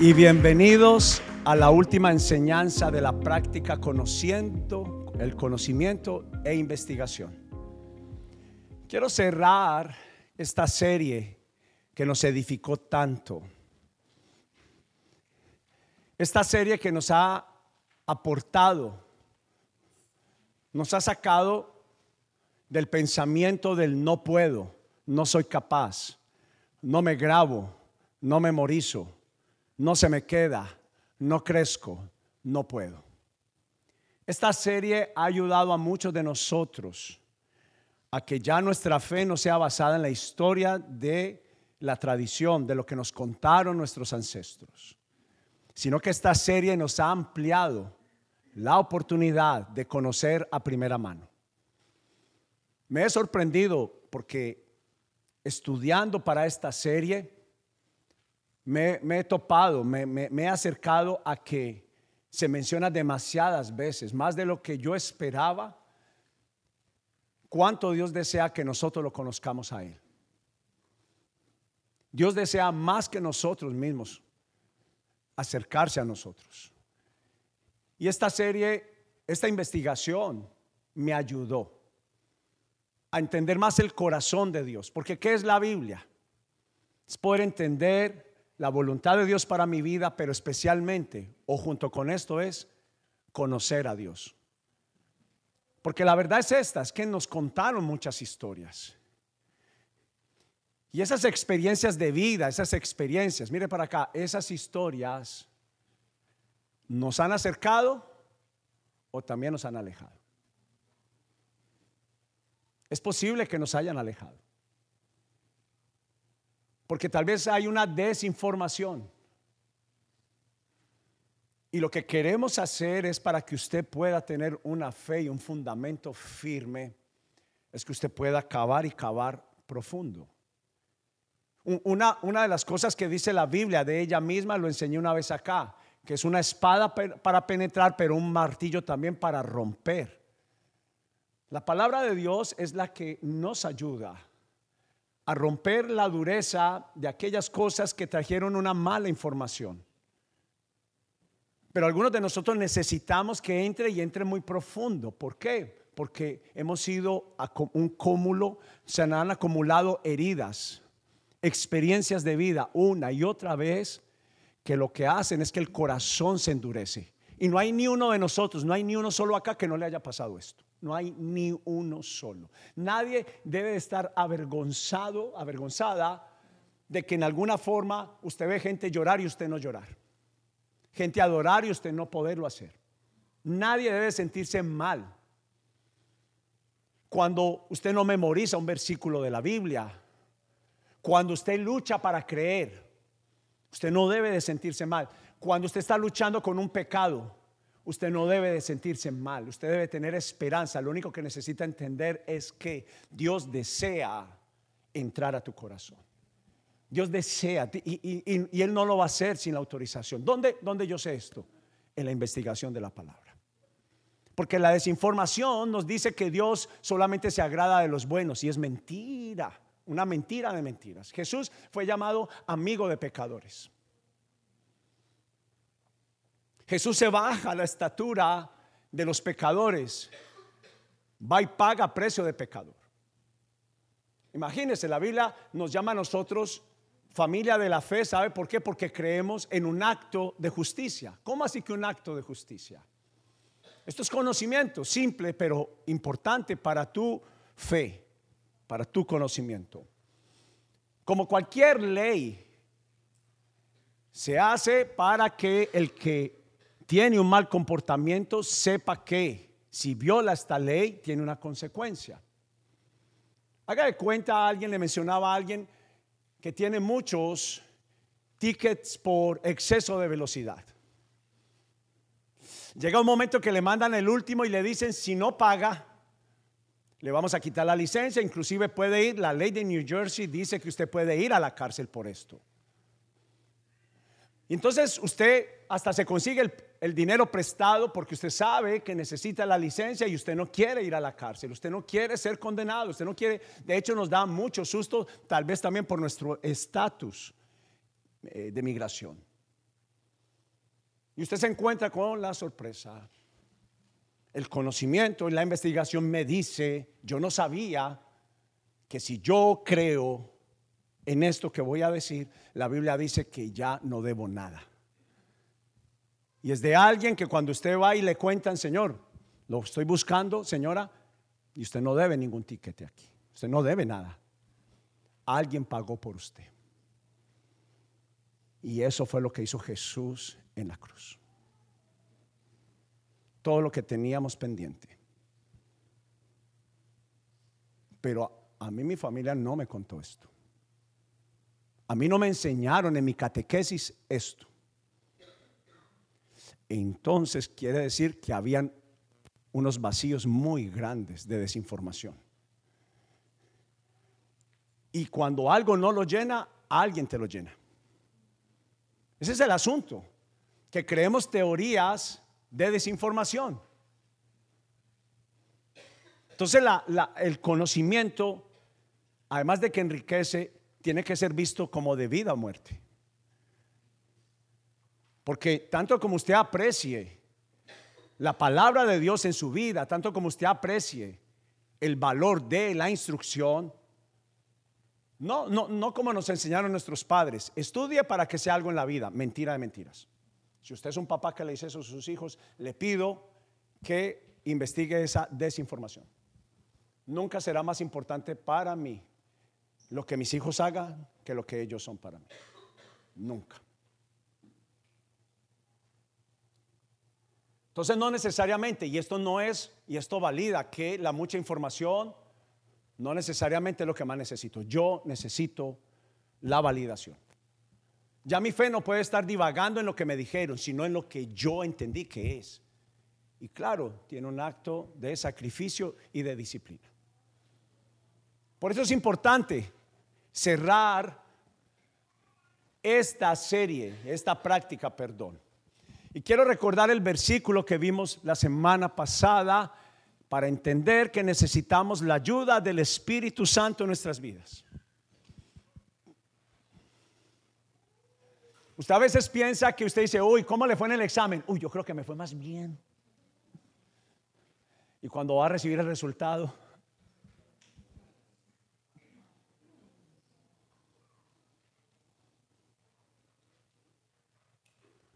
y bienvenidos a la última enseñanza de la práctica conociendo el conocimiento e investigación. Quiero cerrar esta serie que nos edificó tanto. Esta serie que nos ha aportado, nos ha sacado del pensamiento del no puedo, no soy capaz, no me grabo, no memorizo no se me queda, no crezco, no puedo. Esta serie ha ayudado a muchos de nosotros a que ya nuestra fe no sea basada en la historia de la tradición, de lo que nos contaron nuestros ancestros, sino que esta serie nos ha ampliado la oportunidad de conocer a primera mano. Me he sorprendido porque estudiando para esta serie, me, he topado, me, he acercado a que se menciona demasiadas veces, más de lo que yo esperaba, cuánto Dios desea que nosotros lo conozcamos a Él. Dios desea más que nosotros mismos acercarse a nosotros. Y esta serie, esta investigación me ayudó a entender más el corazón de Dios, porque ¿qué es la Biblia? Es poder entender la voluntad de Dios para mi vida, pero especialmente, o junto con esto, es conocer a Dios. Porque la verdad es esta, es que nos contaron muchas historias. Y esas experiencias de vida, esas experiencias, mire para acá, esas historias nos han acercado o también nos han alejado. Es posible que nos hayan alejado. Porque tal vez hay una desinformación. Y lo que queremos hacer es para que usted pueda tener una fe y un fundamento firme, es que usted pueda cavar y cavar profundo. Una, una de las cosas que dice la Biblia de ella misma, lo enseñé una vez acá, que es una espada para penetrar, pero un martillo también para romper. La palabra de Dios es la que nos ayuda a romper la dureza de aquellas cosas que trajeron una mala información. Pero algunos de nosotros necesitamos que entre y entre muy profundo. ¿Por qué? Porque hemos sido un cúmulo, se han acumulado heridas, experiencias de vida una y otra vez que lo que hacen es que el corazón se endurece. Y no hay ni uno de nosotros, no hay ni uno solo acá que no le haya pasado esto. No hay ni uno solo. Nadie debe estar avergonzado, avergonzada de que en alguna forma usted ve gente llorar y usted no llorar. Gente adorar y usted no poderlo hacer. Nadie debe sentirse mal. Cuando usted no memoriza un versículo de la Biblia, cuando usted lucha para creer, usted no debe de sentirse mal. Cuando usted está luchando con un pecado, usted no debe de sentirse mal, usted debe tener esperanza. Lo único que necesita entender es que Dios desea entrar a tu corazón. Dios desea, y, Él no lo va a hacer sin la autorización. ¿Dónde, ¿Dónde yo sé esto? En la investigación de la palabra. Porque la desinformación nos dice que Dios solamente se agrada de los buenos y es mentira, una mentira de mentiras. Jesús fue llamado amigo de pecadores. Jesús se baja a la estatura de los pecadores, va y paga precio de pecador. Imagínense, la Biblia nos llama a nosotros familia de la fe, ¿sabe por qué? Porque creemos en un acto de justicia. ¿Cómo así que un acto de justicia? Esto es conocimiento, simple pero importante para tu fe, para tu conocimiento. Como cualquier ley, se hace para que el que tiene un mal comportamiento, sepa que si viola esta ley, tiene una consecuencia. Haga de cuenta, alguien le mencionaba a alguien que tiene muchos tickets por exceso de velocidad. Llega un momento que le mandan el último y le dicen, si no paga, le vamos a quitar la licencia, inclusive puede ir, la ley de New Jersey dice que usted puede ir a la cárcel por esto. Entonces usted hasta se consigue el, el, dinero prestado porque usted sabe que necesita la licencia y usted no quiere ir a la cárcel, usted no quiere ser condenado, usted no quiere, de hecho nos da mucho susto, tal vez también por nuestro estatus eh, de migración. Y usted se encuentra con la sorpresa. El conocimiento y la investigación me dice, yo no sabía que si yo creo en esto que voy a decir, la Biblia dice que ya no debo nada. Y es de alguien que cuando usted va y le cuentan, Señor, lo estoy buscando, señora, y usted no debe ningún tiquete aquí. Usted no debe nada. Alguien pagó por usted. Y eso fue lo que hizo Jesús en la cruz. Todo lo que teníamos pendiente. Pero a mí mi familia no me contó esto. A mí no me enseñaron en mi catequesis esto. Entonces quiere decir que habían unos vacíos muy grandes de desinformación. Y cuando algo no lo llena, alguien te lo llena. Ese es el asunto, que creemos teorías de desinformación. Entonces el conocimiento, además de que enriquece, tiene que ser visto como de vida o muerte. Porque tanto como usted aprecie la palabra de Dios en su vida, tanto como usted aprecie el valor de la instrucción, no, no, no como nos enseñaron nuestros padres, estudie para que sea algo en la vida, mentira de mentiras. Si usted es un papá que le dice eso a sus hijos, le pido que investigue esa desinformación. Nunca será más importante para mí lo que mis hijos hagan que lo que ellos son para mí. Nunca. Entonces no necesariamente, y esto no es, y esto valida que la mucha información no necesariamente es lo que más necesito. Yo necesito la validación. Ya mi fe no puede estar divagando en lo que me dijeron, sino en lo que yo entendí que es. Y claro, tiene un acto de sacrificio y de disciplina. Por eso es importante cerrar esta serie, esta práctica, perdón. Y quiero recordar el versículo que vimos la semana pasada para entender que necesitamos la ayuda del Espíritu Santo en nuestras vidas. Usted a veces piensa que usted dice, uy, ¿cómo le fue en el examen? Uy, yo creo que me fue más bien. Y cuando va a recibir el resultado,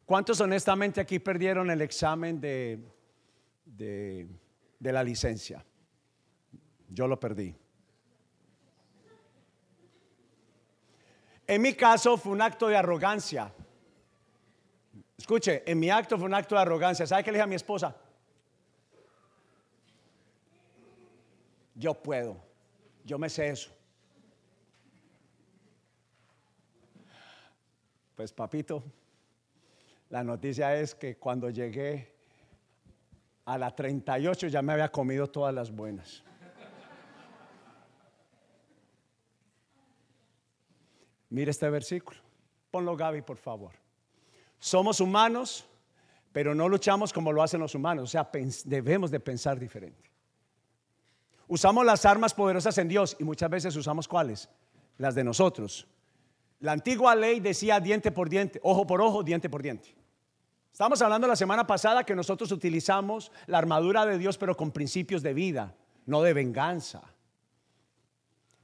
¿Cuántos honestamente aquí perdieron el examen de, de, la licencia? Yo lo perdí. En mi caso fue un acto de arrogancia. Escuche, en mi acto fue un acto de arrogancia. ¿Sabe qué le dije a mi esposa? Yo puedo, yo me sé eso. Pues papito, la noticia es que cuando llegué a la 38 ya me había comido todas las buenas. Mire este versículo. Ponlo Gaby, por favor. Somos humanos, pero no luchamos como lo hacen los humanos. O sea, debemos de pensar diferente. Usamos las armas poderosas en Dios y muchas veces usamos cuáles? Las de nosotros. La antigua ley decía diente por diente, ojo por ojo, diente por diente. Estamos hablando la semana pasada que nosotros utilizamos la armadura de Dios, pero con principios de vida, no de venganza.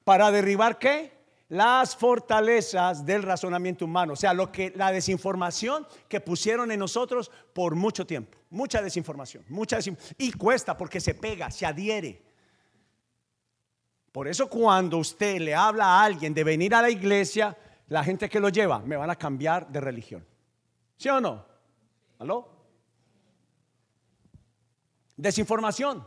¿Para derribar qué? Las fortalezas del razonamiento humano, o sea, lo que la desinformación que pusieron en nosotros por mucho tiempo, mucha desinformación, mucha y cuesta porque se pega, se adhiere. Por eso cuando usted le habla a alguien de venir a la iglesia, la gente que lo lleva me van a cambiar de religión. ¿Sí o no? Desinformación.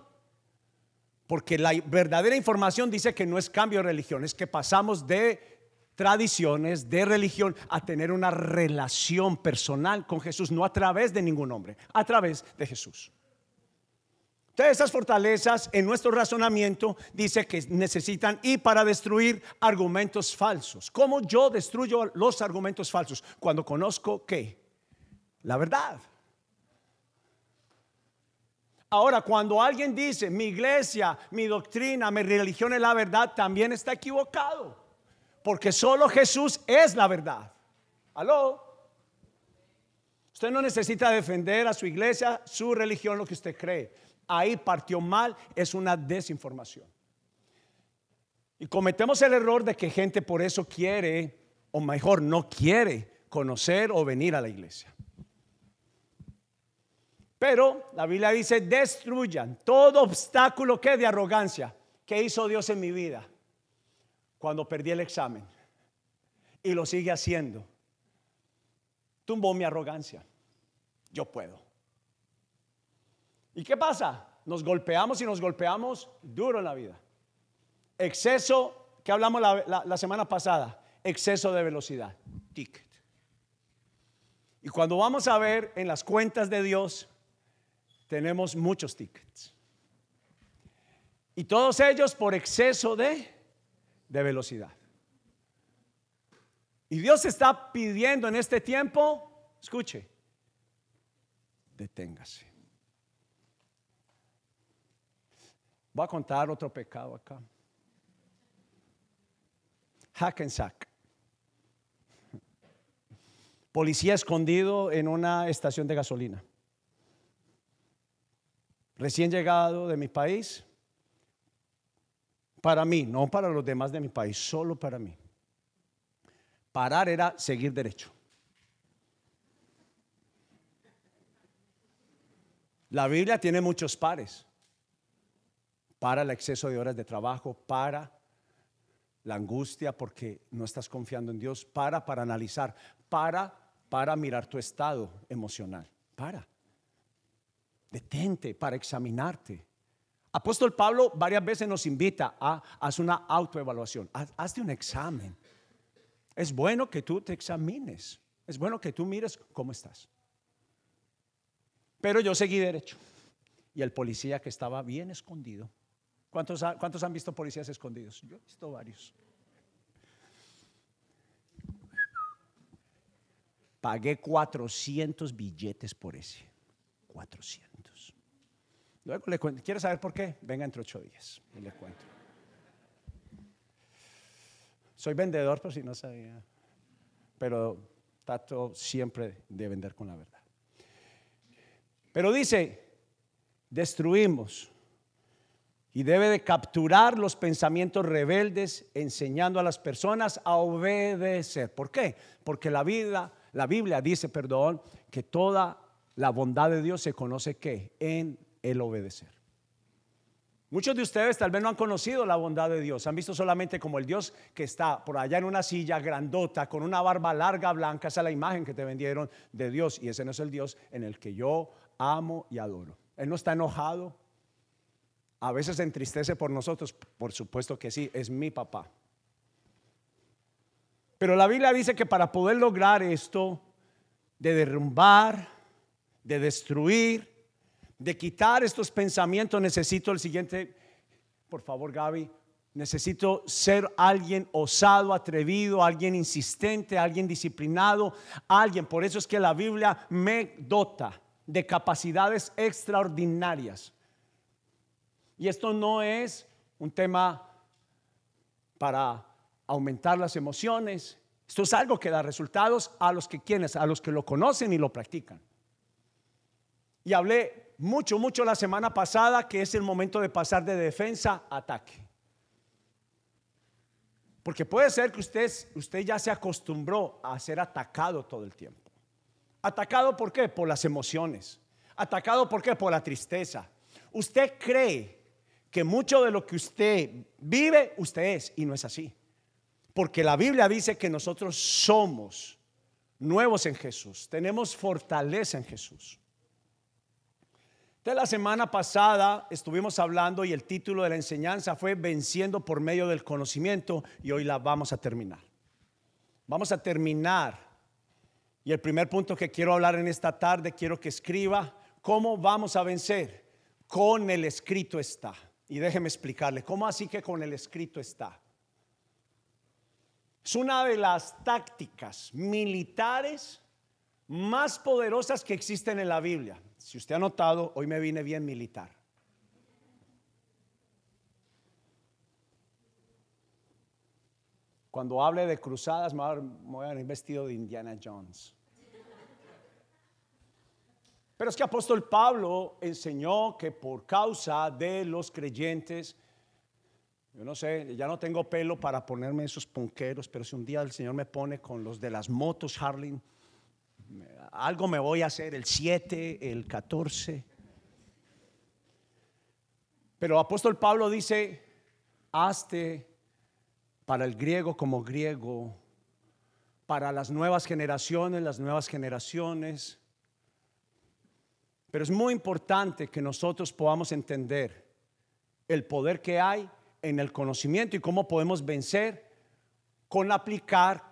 Porque la verdadera información dice que no es cambio de religión, es que pasamos de tradiciones, de religión, a tener una relación personal con Jesús, no a través de ningún hombre, a través de Jesús. Todas esas fortalezas en nuestro razonamiento dice que necesitan y para destruir argumentos falsos. ¿Cómo yo destruyo los argumentos falsos? Cuando conozco que la verdad. Ahora, cuando alguien dice, mi iglesia, mi doctrina, mi religión es la verdad, también está equivocado. Porque solo Jesús es la verdad. ¿Aló? Usted no necesita defender a su iglesia, su religión, lo que usted cree. Ahí partió mal, es una desinformación. Y cometemos el error de que gente por eso quiere, o mejor, no quiere conocer o venir a la iglesia. Pero la Biblia dice, destruyan todo obstáculo que de arrogancia. ¿Qué hizo Dios en mi vida? Cuando perdí el examen. Y lo sigue haciendo. Tumbó mi arrogancia. Yo puedo. ¿Y qué pasa? Nos golpeamos y nos golpeamos duro en la vida. Exceso, que hablamos la, la semana pasada, exceso de velocidad. Ticket. Y cuando vamos a ver en las cuentas de Dios, tenemos muchos tickets. Y todos ellos por exceso de, de velocidad. Y Dios está pidiendo en este tiempo, escuche, deténgase. Voy a contar otro pecado acá. Hack and sack. Policía escondido en una estación de gasolina recién llegado de mi país, para mí, no para los demás de mi país, solo para mí. Parar era seguir derecho. La Biblia tiene muchos pares. Para el exceso de horas de trabajo, para la angustia porque no estás confiando en Dios, para para analizar, para para mirar tu estado emocional. Para. Detente para examinarte. Apóstol Pablo varias veces nos invita a hacer una autoevaluación. hazte un examen. Es bueno que tú te examines. Es bueno que tú mires cómo estás. Pero yo seguí derecho. Y el policía que estaba bien escondido. ¿Cuántos, ¿Cuántos han visto policías escondidos? Yo he visto varios. Pagué 400 billetes por ese. 400. Luego le cuento. ¿Quiere saber por qué? Venga entre ocho días y le cuento. Soy vendedor, pero si no sabía. Pero trato siempre de vender con la verdad. Pero dice, destruimos y debe de capturar los pensamientos rebeldes, enseñando a las personas a obedecer. ¿Por qué? Porque la vida, la Biblia dice, perdón, que toda la bondad de Dios se conoce que en el obedecer. Muchos de ustedes tal vez no han conocido la bondad de Dios, han visto solamente como el Dios que está por allá en una silla grandota con una barba larga blanca, esa es la imagen que te vendieron de Dios y ese no es el Dios en el que yo amo y adoro. Él no está enojado, a veces se entristece por nosotros, por supuesto que sí, es mi papá. Pero la Biblia dice que para poder lograr esto, de derrumbar, de destruir, de quitar estos pensamientos, necesito el siguiente, por favor Gaby, necesito ser alguien osado, atrevido, alguien insistente, alguien disciplinado, alguien. Por eso es que la Biblia me dota de capacidades extraordinarias. Y esto no es un tema para aumentar las emociones. Esto es algo que da resultados a los que quienes, a los que lo conocen y lo practican. Y hablé mucho, mucho la semana pasada que es el momento de pasar de defensa a ataque. Porque puede ser que usted, usted ya se acostumbró a ser atacado todo el tiempo. ¿Atacado por qué? Por las emociones. ¿Atacado por qué? Por la tristeza. Usted cree que mucho de lo que usted vive, usted es, y no es así. Porque la Biblia dice que nosotros somos nuevos en Jesús, tenemos fortaleza en Jesús. De la semana pasada estuvimos hablando y el título de la enseñanza fue Venciendo por medio del conocimiento y hoy la vamos a terminar. Vamos a terminar. Y el primer punto que quiero hablar en esta tarde, quiero que escriba cómo vamos a vencer. Con el escrito está. Y déjeme explicarle, ¿cómo así que con el escrito está? Es una de las tácticas militares más poderosas que existen en la Biblia. Si usted ha notado, hoy me vine bien militar. Cuando hable de cruzadas, me voy a ir vestido de Indiana Jones. Pero es que apóstol Pablo enseñó que por causa de los creyentes, yo no sé, ya no tengo pelo para ponerme esos ponqueros, pero si un día el Señor me pone con los de las motos Harley, algo me voy a hacer, el 7, el 14. Pero apóstol Pablo dice, hazte para el griego como griego, para las nuevas generaciones, las nuevas generaciones. Pero es muy importante que nosotros podamos entender el poder que hay en el conocimiento y cómo podemos vencer con aplicar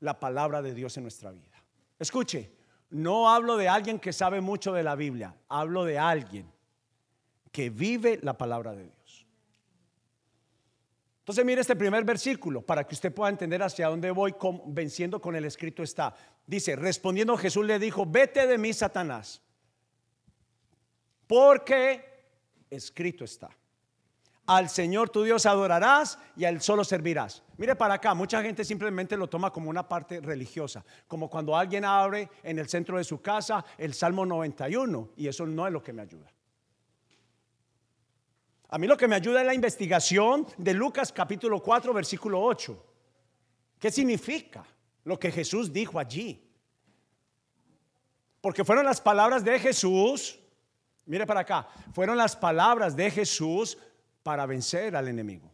la palabra de Dios en nuestra vida. Escuche, no hablo de alguien que sabe mucho de la Biblia, hablo de alguien que vive la palabra de Dios. Entonces mire este primer versículo para que usted pueda entender hacia dónde voy venciendo con el escrito está. Dice, respondiendo Jesús le dijo, vete de mí, Satanás, porque escrito está. Al Señor tu Dios adorarás y al solo servirás. Mire para acá, mucha gente simplemente lo toma como una parte religiosa, como cuando alguien abre en el centro de su casa el Salmo 91 y eso no es lo que me ayuda. A mí lo que me ayuda es la investigación de Lucas capítulo 4 versículo 8. ¿Qué significa lo que Jesús dijo allí? Porque fueron las palabras de Jesús, mire para acá, fueron las palabras de Jesús para vencer al enemigo.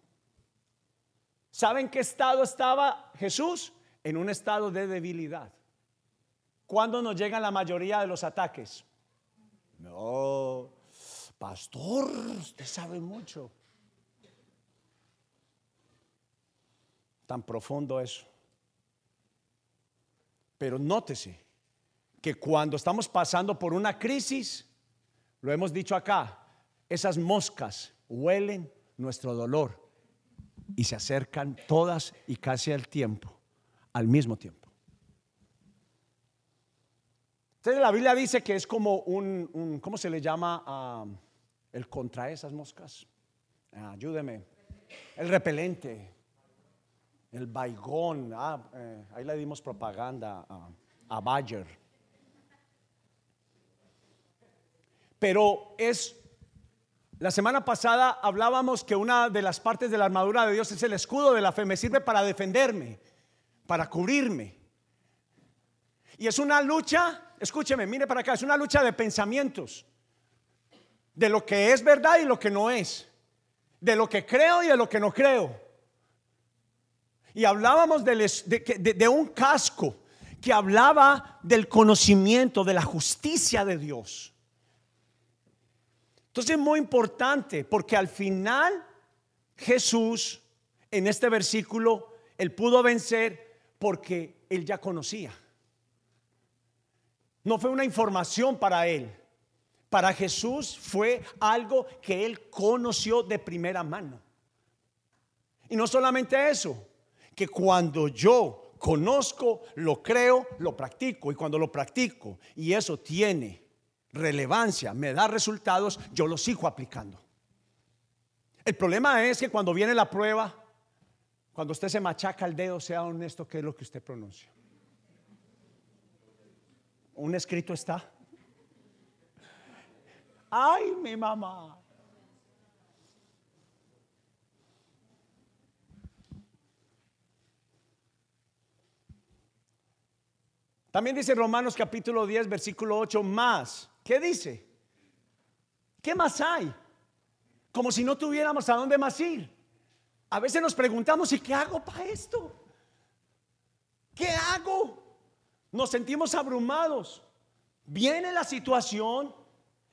¿Saben qué estado estaba Jesús? En un estado de debilidad. ¿Cuándo nos llegan la mayoría de los ataques? No, pastor, usted sabe mucho. Tan profundo eso. Pero nótese que cuando estamos pasando por una crisis, lo hemos dicho acá, esas moscas huelen nuestro dolor y se acercan todas y casi al tiempo, al mismo tiempo. Entonces la Biblia dice que es como un, ¿cómo se le llama ah, el contra esas moscas? Ah, ayúdeme. El repelente, el baigón. Ah, eh, ahí le dimos propaganda a, a Bayer. Pero es la semana pasada hablábamos que una de las partes de la armadura de Dios es el escudo de la fe. Me sirve para defenderme, para cubrirme. Y es una lucha, escúcheme, mire para acá, es una lucha de pensamientos. De lo que es verdad y lo que no es. De lo que creo y de lo que no creo. Y hablábamos de, de un casco que hablaba del conocimiento, de la justicia de Dios. Entonces es muy importante porque al final Jesús en este versículo, él pudo vencer porque él ya conocía. No fue una información para él. Para Jesús fue algo que él conoció de primera mano. Y no solamente eso, que cuando yo conozco, lo creo, lo practico. Y cuando lo practico y eso tiene relevancia, me da resultados, yo lo sigo aplicando. El problema es que cuando viene la prueba, cuando usted se machaca el dedo, sea honesto, ¿qué es lo que usted pronuncia? Un escrito está. Ay, mi mamá. También dice Romanos capítulo 10, versículo 8, más ¿Qué dice? ¿Qué más hay? Como si no tuviéramos a dónde más ir. A veces nos preguntamos, ¿y qué hago para esto? ¿Qué hago? Nos sentimos abrumados. Viene la situación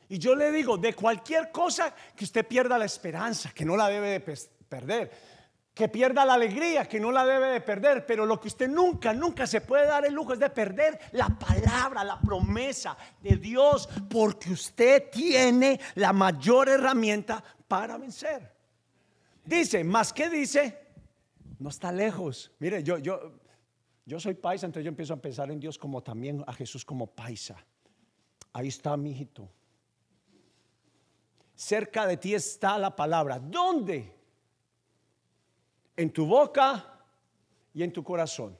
y yo le digo, de cualquier cosa que usted pierda la esperanza, que no la debe de perder que pierda la alegría, que no la debe de perder, pero lo que usted nunca, nunca se puede dar el lujo es de perder la palabra, la promesa de Dios, porque usted tiene la mayor herramienta para vencer. Dice, más que dice, no está lejos. Mire, yo, yo, yo soy paisa, entonces yo empiezo a pensar en Dios como también a Jesús como paisa. Ahí está mi hijito. Cerca de ti está la palabra. ¿Dónde? En tu boca y en tu corazón.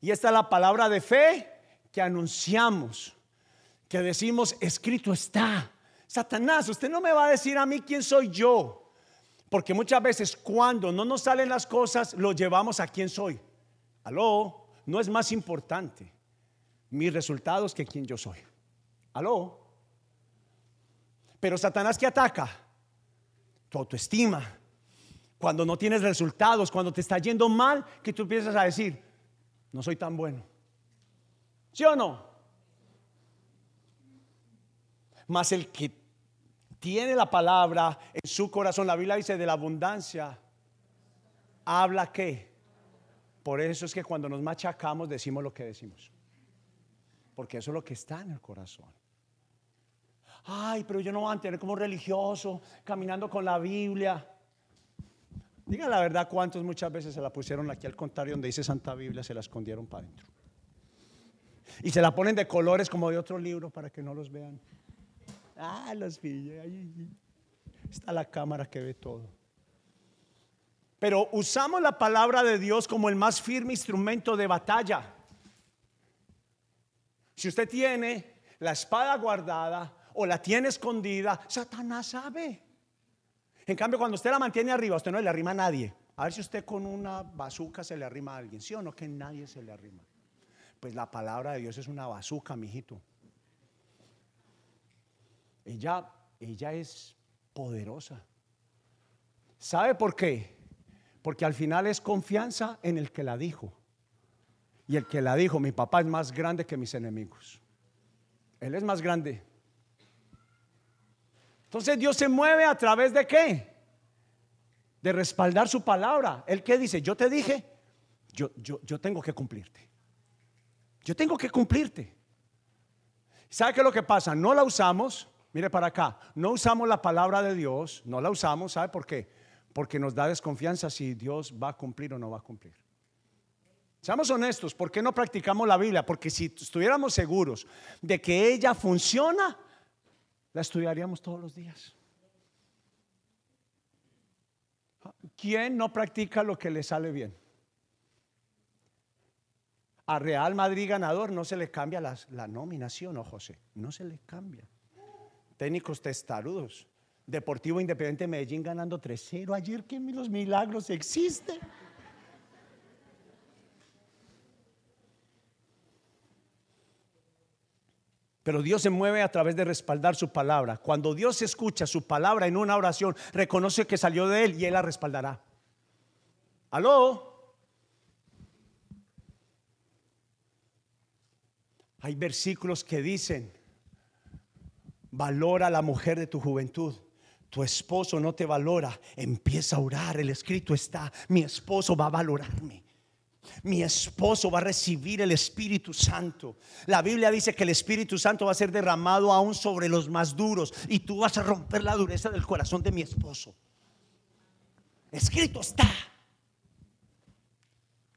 Y esta es la palabra de fe que anunciamos, que decimos, escrito está. Satanás, usted no me va a decir a mí quién soy yo. Porque muchas veces cuando no nos salen las cosas, lo llevamos a quién soy. Aló, no es más importante mis resultados que quién yo soy. Aló. Pero Satanás que ataca tu autoestima. Cuando no tienes resultados, cuando te está yendo mal, que tú empiezas a decir, no soy tan bueno. ¿Sí o no? Más el que tiene la palabra en su corazón, la Biblia dice de la abundancia, habla qué. Por eso es que cuando nos machacamos decimos lo que decimos. Porque eso es lo que está en el corazón. Ay, pero yo no voy a tener como religioso caminando con la Biblia. Diga la verdad, ¿cuántos muchas veces se la pusieron aquí al contrario donde dice Santa Biblia, se la escondieron para adentro? Y se la ponen de colores como de otro libro para que no los vean. Ah, los vi. Está la cámara que ve todo. Pero usamos la palabra de Dios como el más firme instrumento de batalla. Si usted tiene la espada guardada o la tiene escondida, Satanás sabe. En cambio, cuando usted la mantiene arriba, usted no le arrima a nadie. A ver si usted con una bazuca se le arrima a alguien. ¿Sí o no? Que nadie se le arrima. Pues la palabra de Dios es una bazuca, mijito. Ella, ella es poderosa. ¿Sabe por qué? Porque al final es confianza en el que la dijo. Y el que la dijo, mi papá es más grande que mis enemigos. Él es más grande. Entonces Dios se mueve a través de qué? De respaldar su palabra. Él que dice, yo te dije, yo, yo, yo tengo que cumplirte. Yo tengo que cumplirte. ¿Sabe qué es lo que pasa? No la usamos, mire para acá, no usamos la palabra de Dios, no la usamos, ¿sabe por qué? Porque nos da desconfianza si Dios va a cumplir o no va a cumplir. Seamos honestos, ¿por qué no practicamos la Biblia? Porque si estuviéramos seguros de que ella funciona, la estudiaríamos todos los días. ¿Quién no practica lo que le sale bien? A Real Madrid ganador no se le cambia la, nominación, ¿o José? No se le cambia. Técnicos testarudos. Deportivo Independiente Medellín ganando 3-0 ayer, que los milagros existen. Pero Dios se mueve a través de respaldar su palabra. Cuando Dios escucha su palabra en una oración, reconoce que salió de Él y Él la respaldará. ¿Aló? Hay versículos que dicen, valora a la mujer de tu juventud. Tu esposo no te valora, empieza a orar. El escrito está, mi esposo va a valorarme mi esposo va a recibir el Espíritu Santo. La Biblia dice que el Espíritu Santo va a ser derramado aún sobre los más duros y tú vas a romper la dureza del corazón de mi esposo. Escrito está.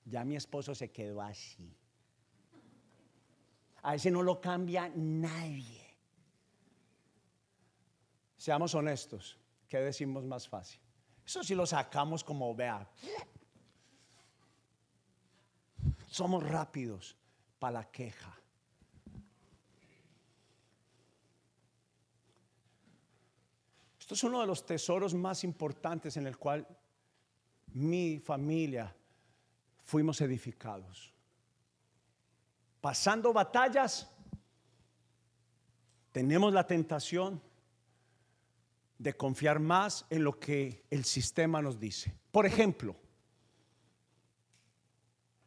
Ya mi esposo se quedó así. A ese no lo cambia nadie. Seamos honestos, ¿qué decimos más fácil? Eso si lo sacamos como vea, somos rápidos para la queja. Esto es uno de los tesoros más importantes en el cual mi familia fuimos edificados. Pasando batallas, tenemos la tentación de confiar más en lo que el sistema nos dice. Por ejemplo,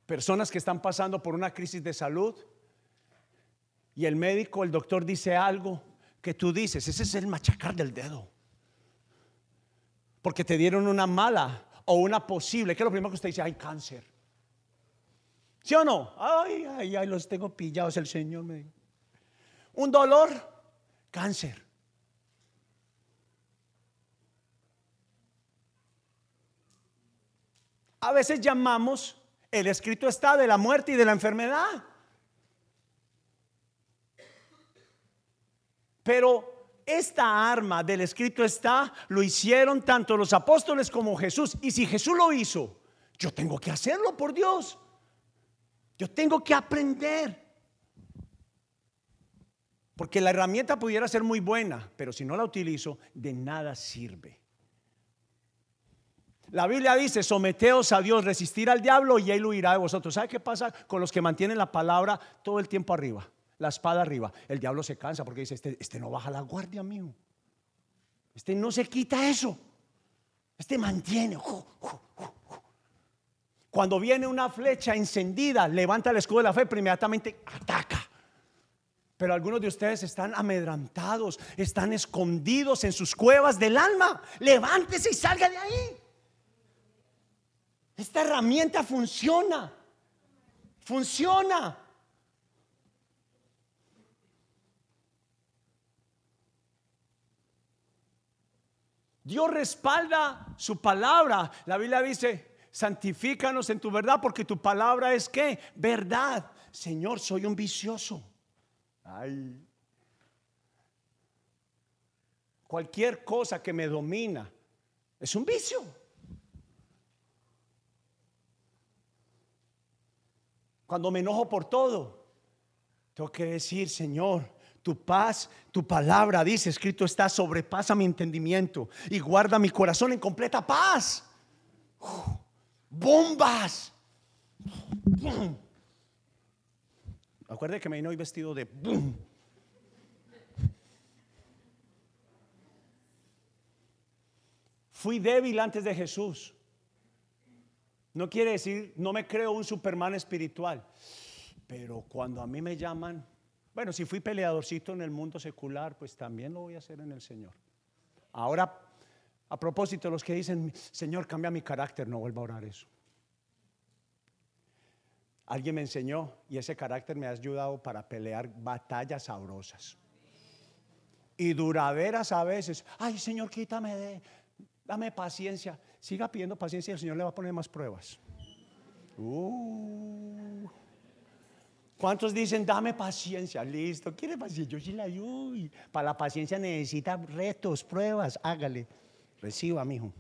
personas que están pasando por una crisis de salud y el médico, el doctor dice algo que tú dices, ese es el machacar del dedo. Porque te dieron una mala o una posible, que es lo primero que usted dice, hay cáncer. ¿Sí o no? Ay, ay, ay, los tengo pillados, el Señor me Un dolor, cáncer. A veces llamamos el escrito está de la muerte y de la enfermedad. Pero esta arma del escrito está, lo hicieron tanto los apóstoles como Jesús. Y si Jesús lo hizo, yo tengo que hacerlo por Dios. Yo tengo que aprender. Porque la herramienta pudiera ser muy buena, pero si no la utilizo, de nada sirve. La Biblia dice, someteos a Dios, resistir al diablo y él huirá de vosotros. ¿Sabe qué pasa con los que mantienen la palabra todo el tiempo arriba? La espada arriba. El diablo se cansa porque dice, este, este no baja la guardia mío. Este no se quita eso. Este mantiene. Cuando viene una flecha encendida, levanta el escudo de la fe, inmediatamente ataca. Pero algunos de ustedes están amedrantados, están escondidos en sus cuevas del alma. Levántese y salga de ahí. Esta herramienta funciona. Funciona. Dios respalda su palabra. La Biblia dice, santifícanos en tu verdad porque tu palabra es que verdad. Señor, soy un vicioso. Ay. Cualquier cosa que me domina es un vicio. Cuando me enojo por todo, tengo que decir, Señor, tu paz, tu palabra, dice, escrito está, sobrepasa mi entendimiento y guarda mi corazón en completa paz. bombas. Acuerde que me vino hoy vestido de boom. Fui débil antes de Jesús. No quiere decir, no me creo un superman espiritual. Pero cuando a mí me llaman, bueno, si fui peleadorcito en el mundo secular, pues también lo voy a hacer en el Señor. Ahora, a propósito, los que dicen, Señor, cambia mi carácter, no vuelvo a orar eso. Alguien me enseñó y ese carácter me ha ayudado para pelear batallas sabrosas y duraderas a veces. Ay, Señor, quítame de, dame paciencia. Siga pidiendo paciencia y el Señor le va a poner más pruebas. Uh. ¿Cuántos dicen, dame paciencia? Listo, ¿quiere paciencia? Yo sí la ayudo. Para la paciencia necesita retos, pruebas. Hágale. Reciba, mijo.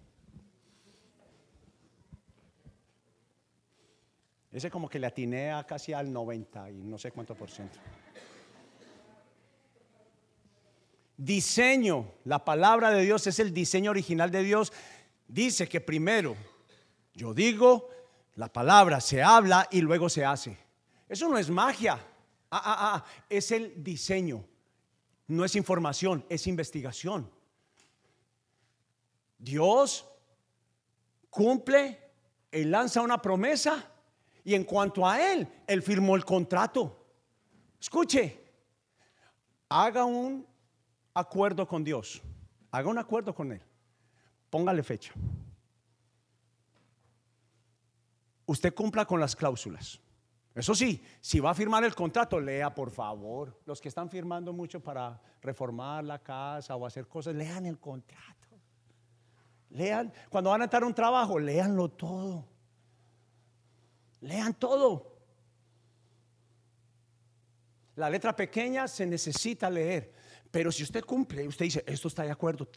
Ese como que le atiné a casi al 90 y no sé cuánto por ciento. Diseño, la palabra de Dios es el diseño original de Dios. Dice que primero yo digo, la palabra se habla y luego se hace. Eso no es magia. Ah, ah, ah, es el diseño. No es información, es investigación. Dios cumple, Él lanza una promesa y en cuanto a él, él firmó el contrato. Escuche, haga un acuerdo con Dios. Haga un acuerdo con él. Póngale fecha. Usted cumpla con las cláusulas. Eso sí, si va a firmar el contrato, lea por favor. Los que están firmando mucho para reformar la casa o hacer cosas, lean el contrato. Lean, cuando van a estar un trabajo, leanlo todo. Lean todo. La letra pequeña se necesita leer. Pero si usted cumple, usted dice, esto está de acuerdo,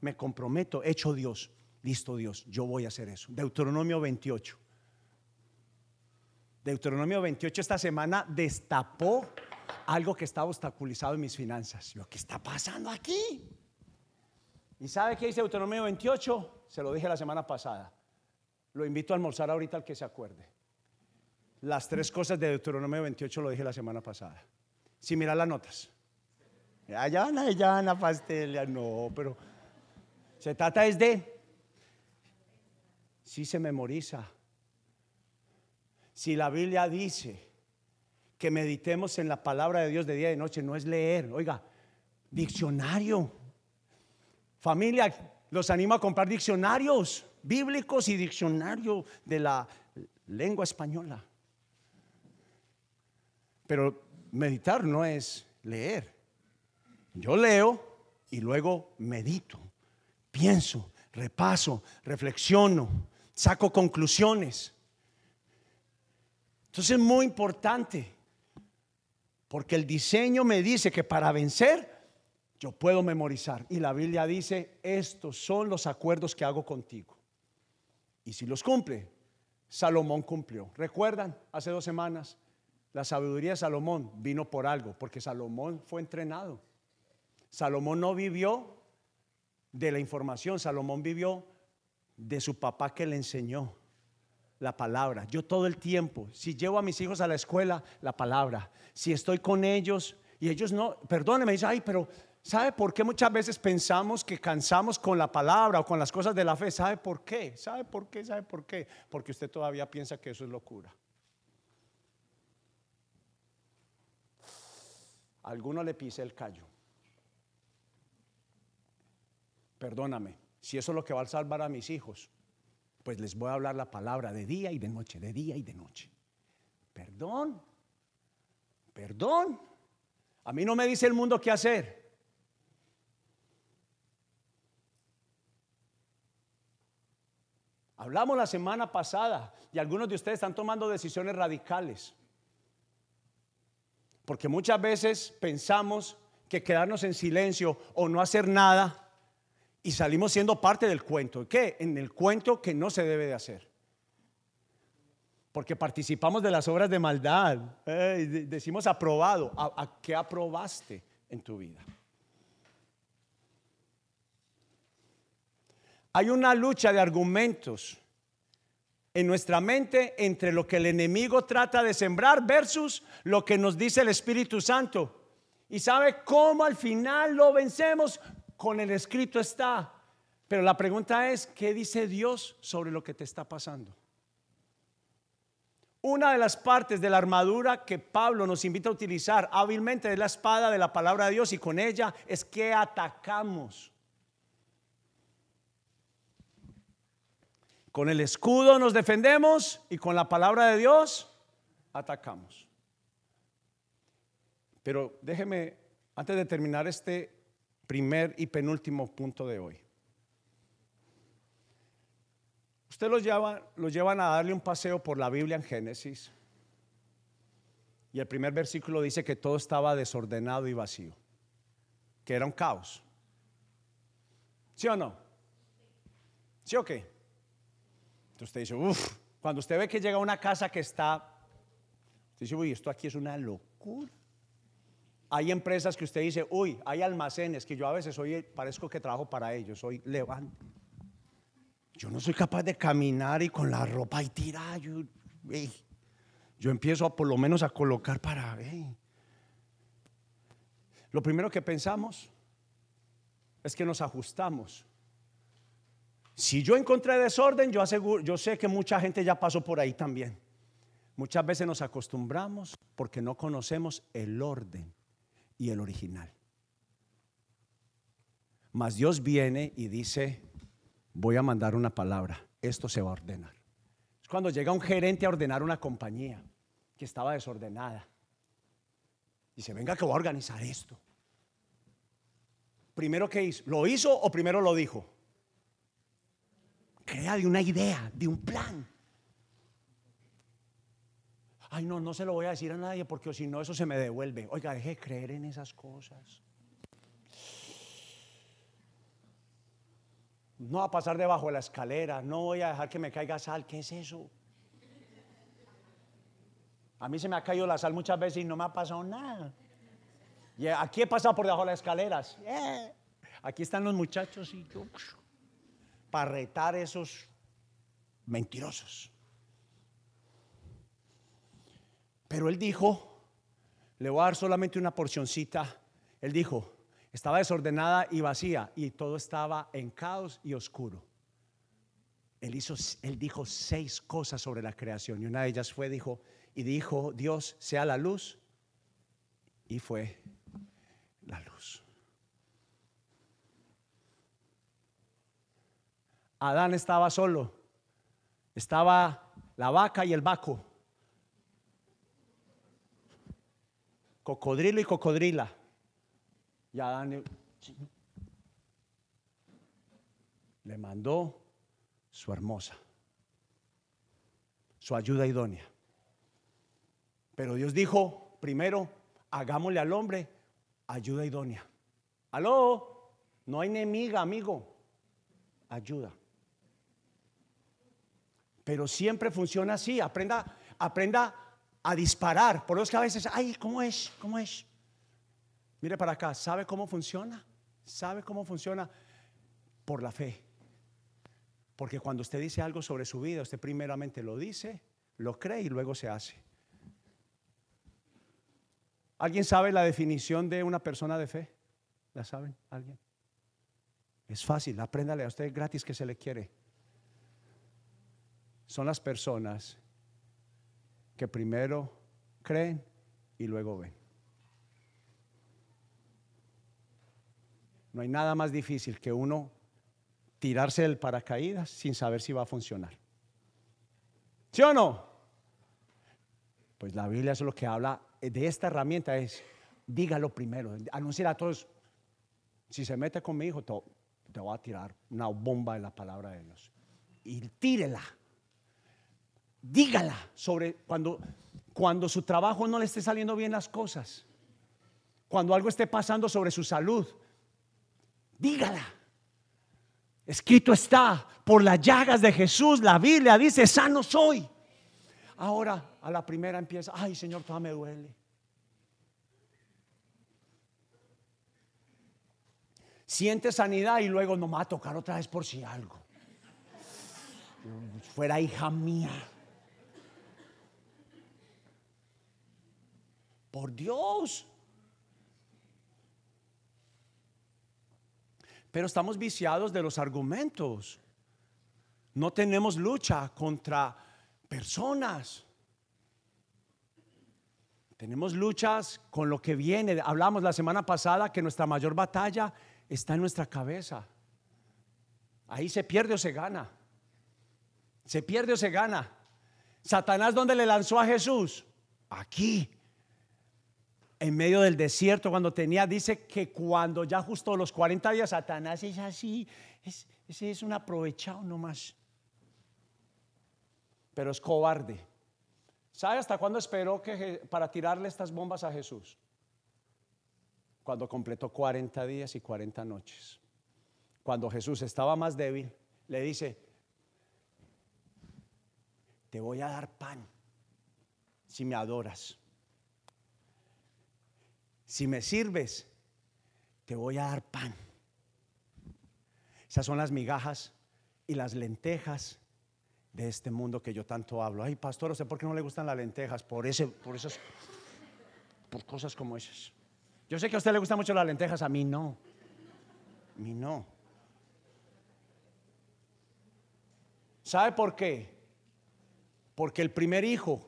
me comprometo, hecho Dios. Listo Dios, yo voy a hacer eso. Deuteronomio 28. Deuteronomio 28 esta semana destapó algo que estaba obstaculizado en mis finanzas. Yo, ¿qué está pasando aquí? ¿Y sabe qué dice Deuteronomio 28? Se lo dije la semana pasada. Lo invito a almorzar ahorita al que se acuerde. Las tres cosas de Deuteronomio 28 lo dije la semana pasada. Si mira las notas. Allá van, allá van a no, pero se trata es de si se memoriza. Si la Biblia dice que meditemos en la palabra de Dios de día y de noche, no es leer, oiga, diccionario. Familia, los animo a comprar diccionarios bíblicos y diccionario de la lengua española. Pero meditar no es leer. Yo leo y luego medito, pienso, repaso, reflexiono, saco conclusiones. Entonces es muy importante, porque el diseño me dice que para vencer yo puedo memorizar. Y la Biblia dice, estos son los acuerdos que hago contigo. Y si los cumple, Salomón cumplió. ¿Recuerdan? Hace dos semanas la sabiduría de Salomón vino por algo, porque Salomón fue entrenado. Salomón no vivió de la información, Salomón vivió de su papá que le enseñó la palabra. Yo todo el tiempo, si llevo a mis hijos a la escuela, la palabra. Si estoy con ellos y ellos no, perdóneme, dice, ay, pero ¿sabe por qué muchas veces pensamos que cansamos con la palabra o con las cosas de la fe? ¿Sabe por qué? ¿Sabe por qué? ¿Sabe por qué? Porque usted todavía piensa que eso es locura. alguno le pise el callo. Perdóname, si eso es lo que va a salvar a mis hijos, pues les voy a hablar la palabra de día y de noche, de día y de noche. Perdón, perdón. A mí no me dice el mundo qué hacer. Hablamos la semana pasada y algunos de ustedes están tomando decisiones radicales. Porque muchas veces pensamos que quedarnos en silencio o no hacer nada y salimos siendo parte del cuento. ¿Qué? En el cuento que no se debe de hacer. Porque participamos de las obras de maldad. decimos aprobado. ¿A qué aprobaste en tu vida? Hay una lucha de argumentos en nuestra mente entre lo que el enemigo trata de sembrar versus lo que nos dice el Espíritu Santo. Y sabe cómo al final lo vencemos. Con el escrito está. Pero la pregunta es, ¿qué dice Dios sobre lo que te está pasando? Una de las partes de la armadura que Pablo nos invita a utilizar hábilmente es la espada de la palabra de Dios y con ella es que atacamos. Con el escudo nos defendemos y con la palabra de Dios atacamos. Pero déjeme, antes de terminar este primer y penúltimo punto de hoy. Usted los, lleva, los llevan a darle un paseo por la Biblia en Génesis. Y el primer versículo dice que todo estaba desordenado y vacío. Que era un caos. ¿Sí o no? ¿Sí o qué? Entonces usted dice, uff, cuando usted ve que llega a una casa que está, usted dice, uy, esto aquí es una locura. Hay empresas que usted dice, uy, hay almacenes que yo a veces soy, parezco que trabajo para ellos, soy levante. Yo no soy capaz de caminar y con la ropa y tirar. Yo, yo empiezo a, por lo menos a colocar para. Lo primero que pensamos es que nos ajustamos si yo encontré desorden, yo, aseguro, yo sé que mucha gente ya pasó por ahí también. Muchas veces nos acostumbramos porque no conocemos el orden y el original. Mas Dios viene y dice, voy a mandar una palabra, esto se va a ordenar. Es cuando llega un gerente a ordenar una compañía que estaba desordenada. Dice, venga que voy a organizar esto. Primero que hizo, ¿lo hizo o primero lo dijo? crea de una idea, de un plan. Ay, no, no se lo voy a decir a nadie porque si no, eso se me devuelve. Oiga, deje de creer en esas cosas. No va a pasar debajo de la escalera, no voy a dejar que me caiga sal. ¿Qué es eso? A mí se me ha caído la sal muchas veces y no me ha pasado nada. Y aquí he pasado por debajo de las escaleras. Aquí están los muchachos y yo para retar esos mentirosos. Pero él dijo, le voy a dar solamente una porcioncita. Él dijo, estaba desordenada y vacía y todo estaba en caos y oscuro. Él, hizo, él dijo seis cosas sobre la creación y una de ellas fue, dijo, y dijo, Dios sea la luz y fue la luz. Adán estaba solo. Estaba la vaca y el vaco. Cocodrilo y cocodrila. Y Adán le mandó su hermosa, su ayuda idónea. Pero Dios dijo, primero, hagámosle al hombre ayuda idónea. Aló, no hay enemiga, amigo. Ayuda. Pero siempre funciona así. Aprenda, aprenda a disparar. Por eso es que a veces, ay, ¿cómo es? ¿Cómo es? Mire para acá, ¿sabe cómo funciona? ¿Sabe cómo funciona? Por la fe. Porque cuando usted dice algo sobre su vida, usted primeramente lo dice, lo cree y luego se hace. ¿Alguien sabe la definición de una persona de fe? ¿La saben? ¿Alguien? Es fácil, apréndale a usted gratis que se le quiere. Son las personas que primero creen y luego ven. No hay nada más difícil que uno tirarse del paracaídas sin saber si va a funcionar. ¿Sí o no? Pues la Biblia es lo que habla de esta herramienta es, dígalo primero, anunciar a todos, si se mete con mi hijo, te, te voy a tirar una bomba de la palabra de Dios. Y tírela. Dígala sobre cuando, cuando su trabajo no le esté saliendo bien las cosas. Cuando algo esté pasando sobre su salud. Dígala. Escrito está, por las llagas de Jesús, la Biblia dice, sano soy. Ahora a la primera empieza, ay Señor, todo me duele. Siente sanidad y luego no me va a tocar otra vez por si algo. Fuera hija mía. Por Dios. Pero estamos viciados de los argumentos. No tenemos lucha contra personas. Tenemos luchas con lo que viene. Hablamos la semana pasada que nuestra mayor batalla está en nuestra cabeza. Ahí se pierde o se gana. Se pierde o se gana. Satanás, ¿dónde le lanzó a Jesús? Aquí en medio del desierto, cuando tenía, dice que cuando ya justo los 40 días, Satanás es así, es, ese es un aprovechado nomás. Pero es cobarde. ¿Sabe hasta cuándo esperó que, para tirarle estas bombas a Jesús? Cuando completó 40 días y 40 noches. Cuando Jesús estaba más débil, le dice, te voy a dar pan si me adoras si me sirves, te voy a dar pan. Esas son las migajas y las lentejas de este mundo que yo tanto hablo. Ay, pastor, sé por qué no le gustan las lentejas? Por, ese, por esas, por cosas como esas. Yo sé que a usted le gustan mucho las lentejas, a mí no. A mí no. ¿Sabe por qué? Porque el primer hijo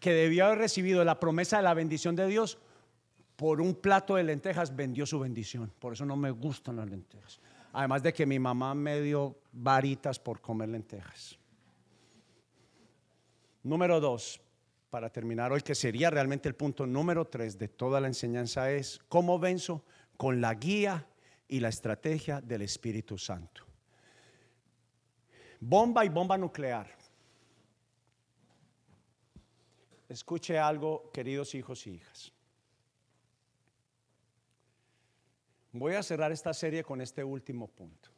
que debió haber recibido la promesa de la bendición de Dios por un plato de lentejas vendió su bendición. Por eso no me gustan las lentejas. Además de que mi mamá me dio varitas por comer lentejas. Número dos, para terminar hoy, que sería realmente el punto número tres de toda la enseñanza, es cómo venzo con la guía y la estrategia del Espíritu Santo. Bomba y bomba nuclear. Escuche algo, queridos hijos y hijas. Voy a cerrar esta serie con este último punto.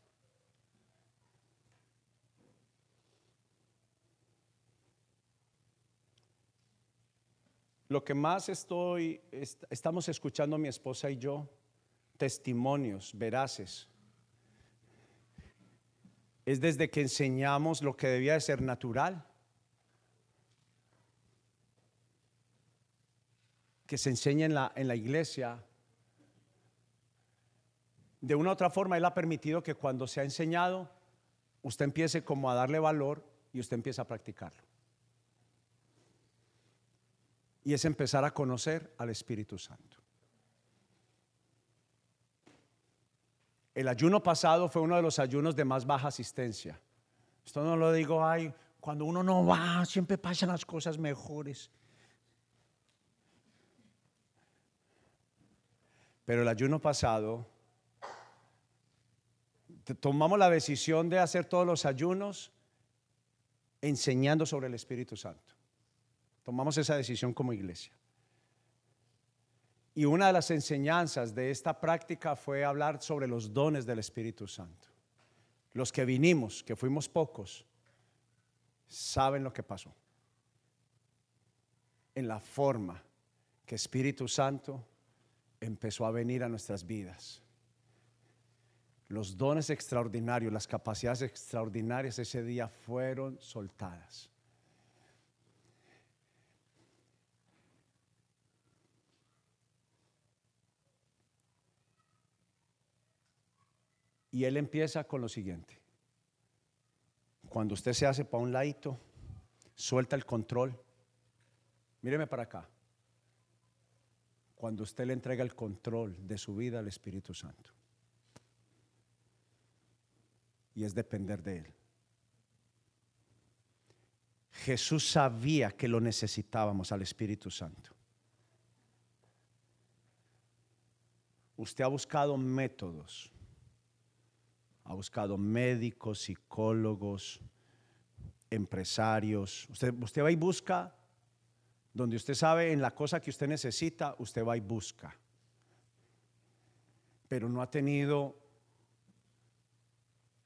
Lo que más estoy, estamos escuchando mi esposa y yo, testimonios veraces, es desde que enseñamos lo que debía de ser natural, que se enseña en la, en la iglesia, de una u otra forma, Él ha permitido que cuando se ha enseñado, usted empiece como a darle valor y usted empieza a practicarlo. Y es empezar a conocer al Espíritu Santo. El ayuno pasado fue uno de los ayunos de más baja asistencia. Esto no lo digo, ay, cuando uno no va, siempre pasan las cosas mejores. Pero el ayuno pasado tomamos la decisión de hacer todos los ayunos enseñando sobre el Espíritu Santo. Tomamos esa decisión como iglesia. Y una de las enseñanzas de esta práctica fue hablar sobre los dones del Espíritu Santo. Los que vinimos, que fuimos pocos, saben lo que pasó. en la forma que Espíritu Santo empezó a venir a nuestras vidas. Los dones extraordinarios, las capacidades extraordinarias ese día fueron soltadas. Y él empieza con lo siguiente. Cuando usted se hace para un ladito, suelta el control. Míreme para acá. Cuando usted le entrega el control de su vida al Espíritu Santo. Y es depender de Él. Jesús sabía que lo necesitábamos al Espíritu Santo. Usted ha buscado métodos ha buscado médicos, psicólogos, empresarios. Usted, usted va y busca donde usted sabe en la cosa que usted necesita, usted va y busca. Pero no ha tenido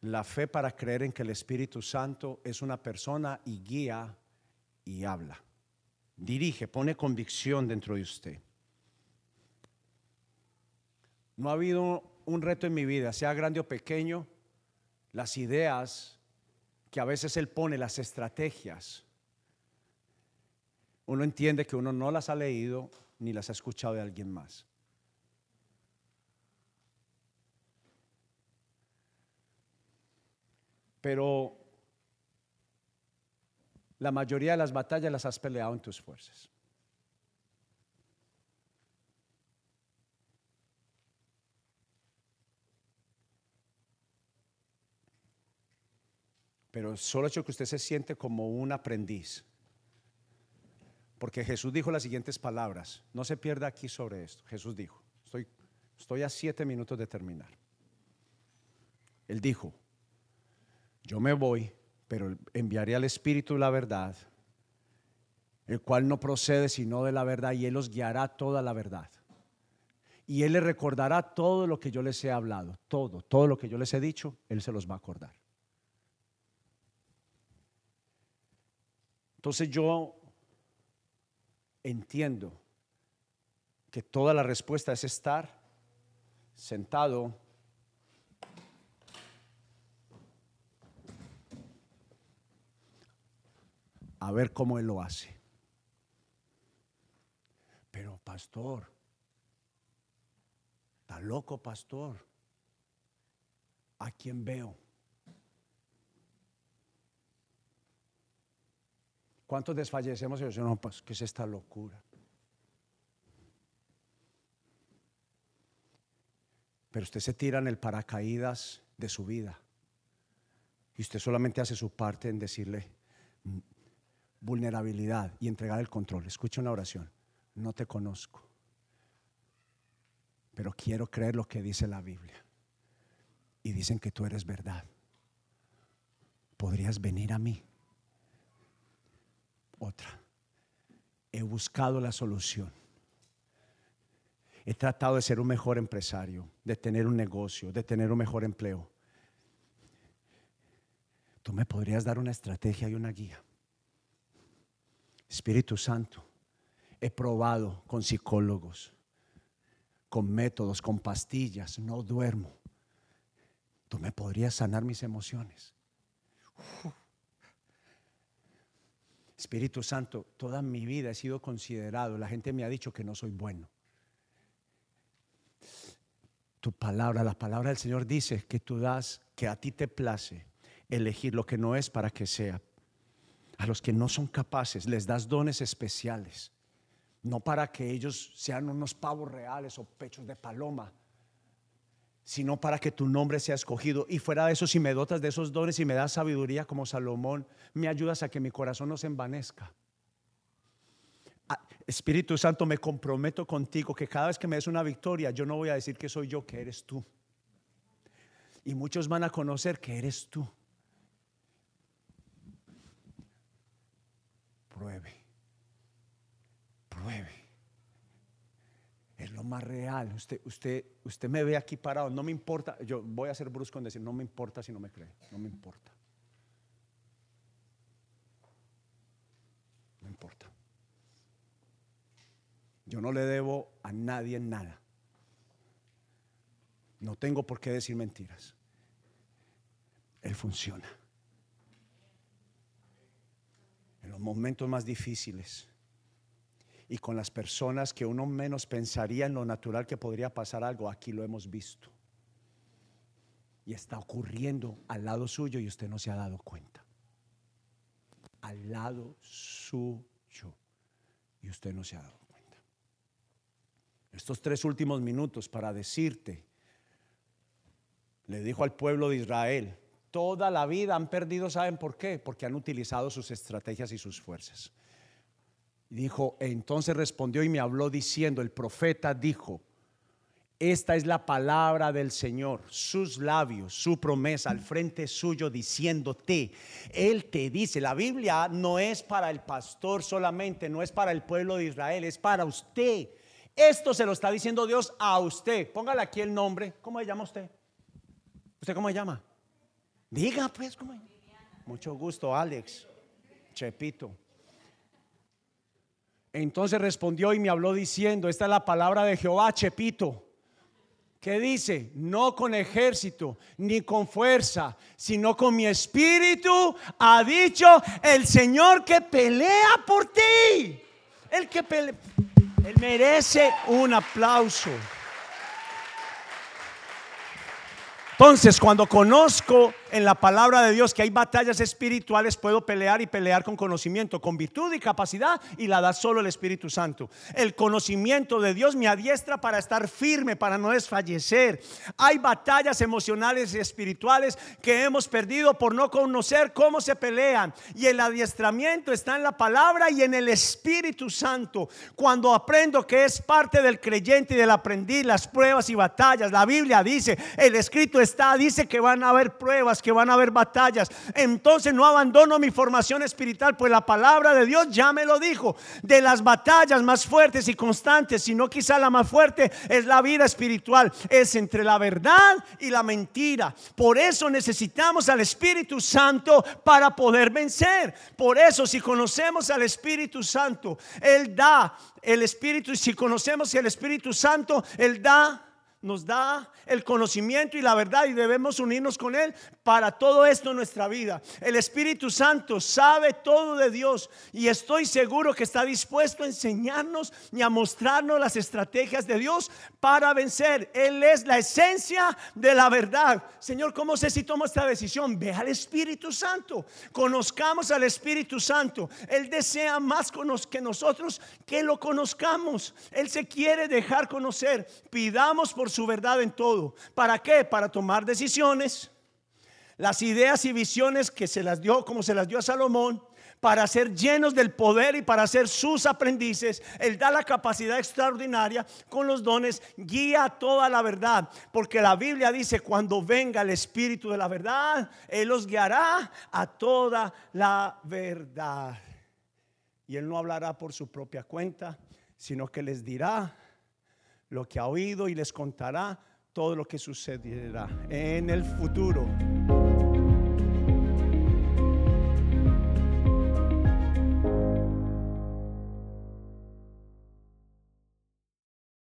la fe para creer en que el Espíritu Santo es una persona y guía y habla. Dirige, pone convicción dentro de usted. No ha habido un reto en mi vida, sea grande o pequeño, las ideas que a veces Él pone, las estrategias, uno entiende que uno no las ha leído ni las ha escuchado de alguien más. Pero la mayoría de las batallas las has peleado en tus fuerzas. pero solo hecho que usted se siente como un aprendiz. Porque Jesús dijo las siguientes palabras, no se pierda aquí sobre esto. Jesús dijo, estoy, estoy a siete minutos de terminar. Él dijo, yo me voy, pero enviaré al Espíritu la verdad, el cual no procede sino de la verdad, y Él os guiará toda la verdad. Y Él le recordará todo lo que yo les he hablado, todo, todo lo que yo les he dicho, Él se los va a acordar. Entonces yo entiendo que toda la respuesta es estar sentado a ver cómo Él lo hace. Pero pastor, está loco pastor, ¿a quién veo? ¿Cuántos desfallecemos y decimos, no, pues, ¿qué es esta locura? Pero usted se tira en el paracaídas de su vida. Y usted solamente hace su parte en decirle vulnerabilidad y entregar el control. Escucha una oración. No te conozco, pero quiero creer lo que dice la Biblia. Y dicen que tú eres verdad. ¿Podrías venir a mí? otra. He buscado la solución. He tratado de ser un mejor empresario, de tener un negocio, de tener un mejor empleo. Tú me podrías dar una estrategia y una guía. Espíritu Santo, he probado con psicólogos, con métodos, con pastillas, no duermo. Tú me podrías sanar mis emociones. Espíritu Santo, toda mi vida he sido considerado, la gente me ha dicho que no soy bueno. Tu palabra, la palabra del Señor dice que tú das, que a ti te place elegir lo que no es para que sea. A los que no son capaces les das dones especiales, no para que ellos sean unos pavos reales o pechos de paloma, sino para que tu nombre sea escogido. Y fuera de eso, si me dotas de esos dones y me das sabiduría como Salomón, me ayudas a que mi corazón no se envanezca. Ah, Espíritu Santo, me comprometo contigo que cada vez que me des una victoria, yo no voy a decir que soy yo, que eres tú. Y muchos van a conocer que eres tú. Pruebe, pruebe es lo más real. Usted, usted, usted me ve aquí parado, no me importa. Yo voy a ser brusco en decir, no me importa si no me cree, no me importa. No importa. Yo no le debo a nadie nada. No tengo por qué decir mentiras. Él funciona. En los momentos más difíciles y con las personas que uno menos pensaría en lo natural que podría pasar algo, aquí lo hemos visto. Y está ocurriendo al lado suyo y usted no se ha dado cuenta. Al lado suyo y usted no se ha dado cuenta. Estos tres últimos minutos para decirte le dijo al pueblo de Israel, toda la vida han perdido, ¿saben por qué? Porque han utilizado sus estrategias y sus fuerzas. Dijo, entonces respondió y me habló diciendo, el profeta dijo, esta es la palabra del Señor, sus labios, su promesa al frente suyo diciéndote. Él te dice, la Biblia no es para el pastor solamente, no es para el pueblo de Israel, es para usted. Esto se lo está diciendo Dios a usted. Póngale aquí el nombre. ¿Cómo se llama usted? ¿Usted cómo se llama? Diga pues. Mucho gusto, Alex. Chepito. Entonces respondió y me habló diciendo, esta es la palabra de Jehová, Chepito. ¿Qué dice? No con ejército ni con fuerza, sino con mi espíritu, ha dicho el Señor que pelea por ti. El que pelea, él merece un aplauso. Entonces, cuando conozco en la palabra de Dios que hay batallas espirituales, puedo pelear y pelear con conocimiento, con virtud y capacidad, y la da solo el Espíritu Santo. El conocimiento de Dios me adiestra para estar firme, para no desfallecer. Hay batallas emocionales y espirituales que hemos perdido por no conocer cómo se pelean. Y el adiestramiento está en la palabra y en el Espíritu Santo. Cuando aprendo que es parte del creyente y del aprendiz, las pruebas y batallas, la Biblia dice, el escrito está, dice que van a haber pruebas, que van a haber batallas. Entonces no abandono mi formación espiritual, pues la palabra de Dios ya me lo dijo. De las batallas más fuertes y constantes, sino quizá la más fuerte, es la vida espiritual. Es entre la verdad y la mentira. Por eso necesitamos al Espíritu Santo para poder vencer. Por eso si conocemos al Espíritu Santo, Él da el Espíritu. Si conocemos el Espíritu Santo, Él da nos da el conocimiento y la verdad y debemos unirnos con Él para todo esto en nuestra vida. El Espíritu Santo sabe todo de Dios y estoy seguro que está dispuesto a enseñarnos y a mostrarnos las estrategias de Dios para vencer. Él es la esencia de la verdad. Señor, ¿cómo sé si tomo esta decisión? Ve al Espíritu Santo. Conozcamos al Espíritu Santo. Él desea más que nosotros que lo conozcamos. Él se quiere dejar conocer. Pidamos por su verdad en todo. ¿Para qué? Para tomar decisiones. Las ideas y visiones que se las dio, como se las dio a Salomón, para ser llenos del poder y para ser sus aprendices. Él da la capacidad extraordinaria con los dones, guía toda la verdad. Porque la Biblia dice, cuando venga el Espíritu de la verdad, Él los guiará a toda la verdad. Y Él no hablará por su propia cuenta, sino que les dirá lo que ha oído y les contará todo lo que sucederá en el futuro.